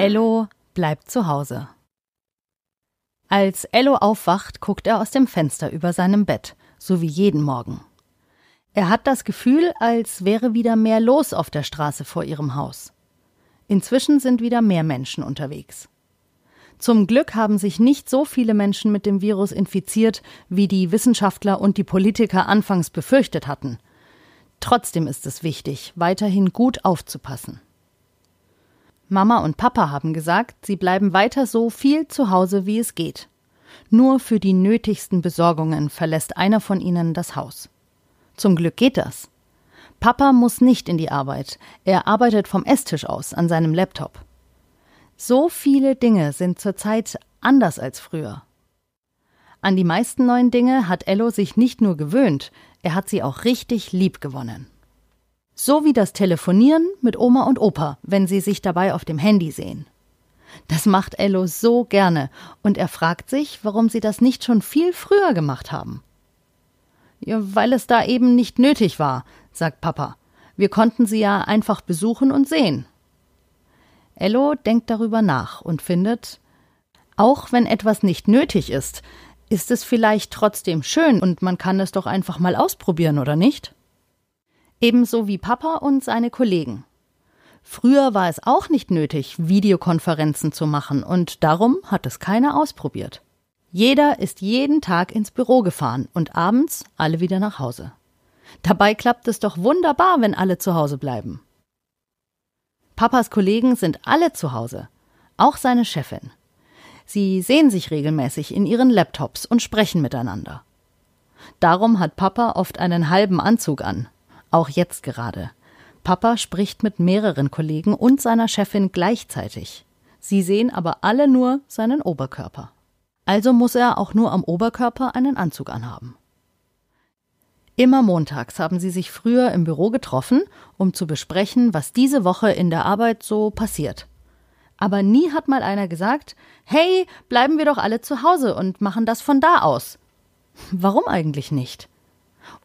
Ello bleibt zu Hause. Als Ello aufwacht, guckt er aus dem Fenster über seinem Bett, so wie jeden Morgen. Er hat das Gefühl, als wäre wieder mehr los auf der Straße vor ihrem Haus. Inzwischen sind wieder mehr Menschen unterwegs. Zum Glück haben sich nicht so viele Menschen mit dem Virus infiziert, wie die Wissenschaftler und die Politiker anfangs befürchtet hatten. Trotzdem ist es wichtig, weiterhin gut aufzupassen. Mama und Papa haben gesagt, sie bleiben weiter so viel zu Hause, wie es geht. Nur für die nötigsten Besorgungen verlässt einer von ihnen das Haus. Zum Glück geht das. Papa muss nicht in die Arbeit, er arbeitet vom Esstisch aus an seinem Laptop. So viele Dinge sind zurzeit anders als früher. An die meisten neuen Dinge hat Ello sich nicht nur gewöhnt, er hat sie auch richtig lieb gewonnen. So wie das Telefonieren mit Oma und Opa, wenn sie sich dabei auf dem Handy sehen. Das macht Ello so gerne und er fragt sich, warum sie das nicht schon viel früher gemacht haben. Ja, weil es da eben nicht nötig war, sagt Papa. Wir konnten sie ja einfach besuchen und sehen. Ello denkt darüber nach und findet, auch wenn etwas nicht nötig ist, ist es vielleicht trotzdem schön und man kann es doch einfach mal ausprobieren, oder nicht? Ebenso wie Papa und seine Kollegen. Früher war es auch nicht nötig, Videokonferenzen zu machen, und darum hat es keiner ausprobiert. Jeder ist jeden Tag ins Büro gefahren und abends alle wieder nach Hause. Dabei klappt es doch wunderbar, wenn alle zu Hause bleiben. Papas Kollegen sind alle zu Hause, auch seine Chefin. Sie sehen sich regelmäßig in ihren Laptops und sprechen miteinander. Darum hat Papa oft einen halben Anzug an, auch jetzt gerade. Papa spricht mit mehreren Kollegen und seiner Chefin gleichzeitig. Sie sehen aber alle nur seinen Oberkörper. Also muss er auch nur am Oberkörper einen Anzug anhaben. Immer montags haben sie sich früher im Büro getroffen, um zu besprechen, was diese Woche in der Arbeit so passiert. Aber nie hat mal einer gesagt, hey, bleiben wir doch alle zu Hause und machen das von da aus. Warum eigentlich nicht?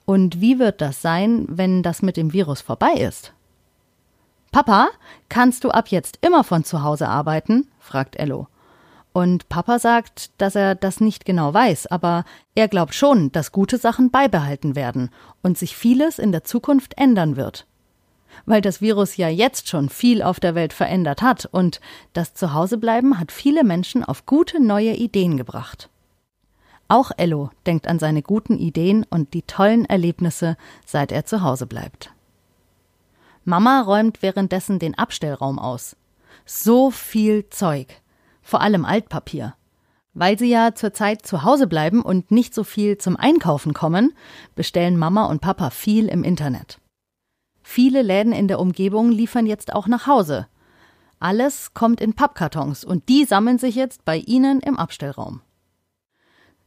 Und wie wird das sein, wenn das mit dem Virus vorbei ist? Papa, kannst du ab jetzt immer von zu Hause arbeiten? fragt Ello. Und Papa sagt, dass er das nicht genau weiß, aber er glaubt schon, dass gute Sachen beibehalten werden und sich vieles in der Zukunft ändern wird. Weil das Virus ja jetzt schon viel auf der Welt verändert hat und das Zuhausebleiben hat viele Menschen auf gute neue Ideen gebracht. Auch Ello denkt an seine guten Ideen und die tollen Erlebnisse, seit er zu Hause bleibt. Mama räumt währenddessen den Abstellraum aus. So viel Zeug, vor allem Altpapier. Weil sie ja zurzeit zu Hause bleiben und nicht so viel zum Einkaufen kommen, bestellen Mama und Papa viel im Internet. Viele Läden in der Umgebung liefern jetzt auch nach Hause. Alles kommt in Pappkartons und die sammeln sich jetzt bei ihnen im Abstellraum.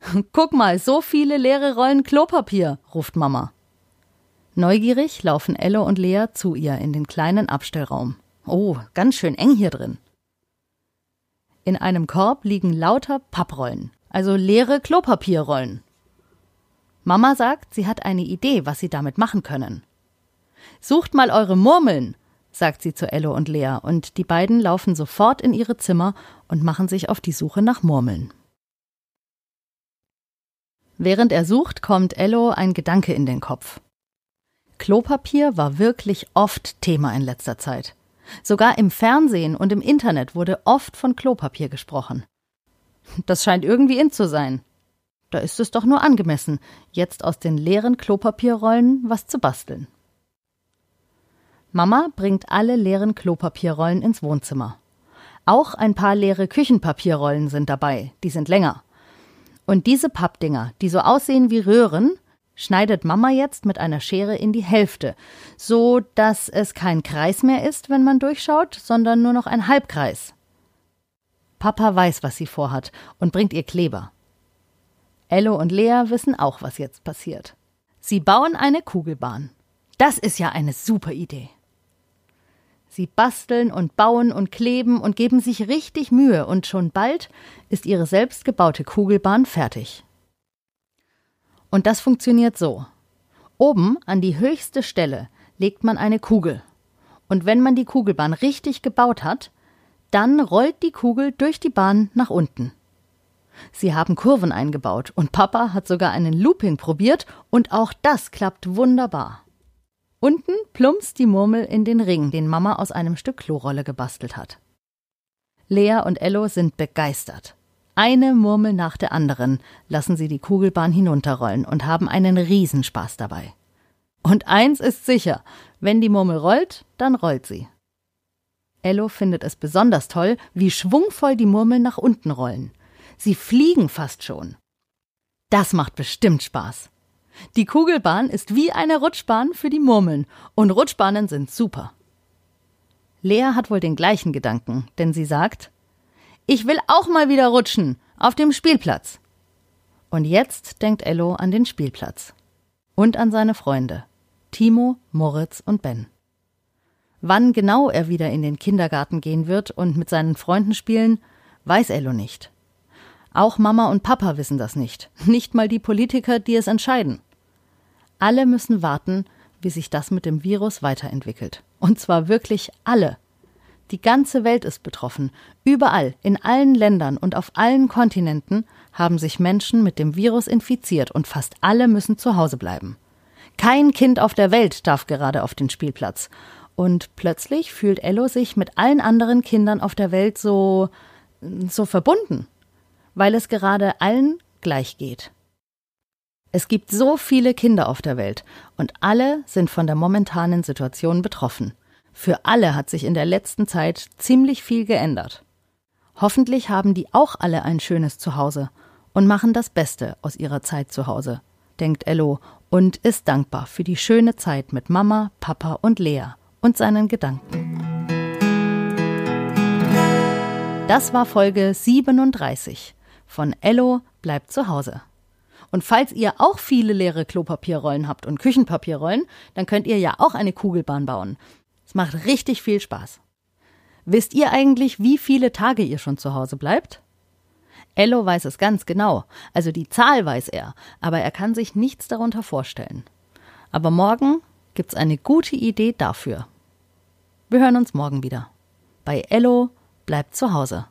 Guck mal, so viele leere Rollen Klopapier, ruft Mama. Neugierig laufen Elle und Lea zu ihr in den kleinen Abstellraum. Oh, ganz schön eng hier drin. In einem Korb liegen lauter Papprollen, also leere Klopapierrollen. Mama sagt, sie hat eine Idee, was sie damit machen können. Sucht mal eure Murmeln, sagt sie zu Ello und Lea, und die beiden laufen sofort in ihre Zimmer und machen sich auf die Suche nach Murmeln. Während er sucht, kommt Ello ein Gedanke in den Kopf. Klopapier war wirklich oft Thema in letzter Zeit. Sogar im Fernsehen und im Internet wurde oft von Klopapier gesprochen. Das scheint irgendwie in zu sein. Da ist es doch nur angemessen, jetzt aus den leeren Klopapierrollen was zu basteln. Mama bringt alle leeren Klopapierrollen ins Wohnzimmer. Auch ein paar leere Küchenpapierrollen sind dabei, die sind länger. Und diese Pappdinger, die so aussehen wie Röhren, schneidet Mama jetzt mit einer Schere in die Hälfte, so dass es kein Kreis mehr ist, wenn man durchschaut, sondern nur noch ein Halbkreis. Papa weiß, was sie vorhat und bringt ihr Kleber. Ello und Lea wissen auch, was jetzt passiert. Sie bauen eine Kugelbahn. Das ist ja eine super Idee. Sie basteln und bauen und kleben und geben sich richtig Mühe, und schon bald ist ihre selbstgebaute Kugelbahn fertig. Und das funktioniert so. Oben an die höchste Stelle legt man eine Kugel. Und wenn man die Kugelbahn richtig gebaut hat, Dann rollt die Kugel durch die Bahn nach unten. Sie haben Kurven eingebaut und Papa hat sogar einen Looping probiert und auch das klappt wunderbar. Unten plumpst die Murmel in den Ring, den Mama aus einem Stück Klorolle gebastelt hat. Lea und Ello sind begeistert. Eine Murmel nach der anderen lassen sie die Kugelbahn hinunterrollen und haben einen Riesenspaß dabei. Und eins ist sicher, wenn die Murmel rollt, dann rollt sie. Ello findet es besonders toll, wie schwungvoll die Murmeln nach unten rollen. Sie fliegen fast schon. Das macht bestimmt Spaß. Die Kugelbahn ist wie eine Rutschbahn für die Murmeln und Rutschbahnen sind super. Lea hat wohl den gleichen Gedanken, denn sie sagt, ich will auch mal wieder rutschen, auf dem Spielplatz. Und jetzt denkt Ello an den Spielplatz. Und an seine Freunde. Timo, Moritz und Ben. Wann genau er wieder in den Kindergarten gehen wird und mit seinen Freunden spielen, weiß Ello nicht. Auch Mama und Papa wissen das nicht, nicht mal die Politiker, die es entscheiden. Alle müssen warten, wie sich das mit dem Virus weiterentwickelt. Und zwar wirklich alle. Die ganze Welt ist betroffen. Überall, in allen Ländern und auf allen Kontinenten haben sich Menschen mit dem Virus infiziert und fast alle müssen zu Hause bleiben. Kein Kind auf der Welt darf gerade auf den Spielplatz. Und plötzlich fühlt Ello sich mit allen anderen Kindern auf der Welt so, so verbunden, weil es gerade allen gleich geht. Es gibt so viele Kinder auf der Welt und alle sind von der momentanen Situation betroffen. Für alle hat sich in der letzten Zeit ziemlich viel geändert. Hoffentlich haben die auch alle ein schönes Zuhause und machen das Beste aus ihrer Zeit zu Hause, denkt Ello und ist dankbar für die schöne Zeit mit Mama, Papa und Lea und seinen Gedanken. Das war Folge 37 von Ello bleibt zu Hause. Und falls ihr auch viele leere Klopapierrollen habt und Küchenpapierrollen, dann könnt ihr ja auch eine Kugelbahn bauen. Es macht richtig viel Spaß. Wisst ihr eigentlich, wie viele Tage ihr schon zu Hause bleibt? Ello weiß es ganz genau, also die Zahl weiß er, aber er kann sich nichts darunter vorstellen. Aber morgen gibt's eine gute Idee dafür. Wir hören uns morgen wieder. Bei Ello bleibt zu Hause.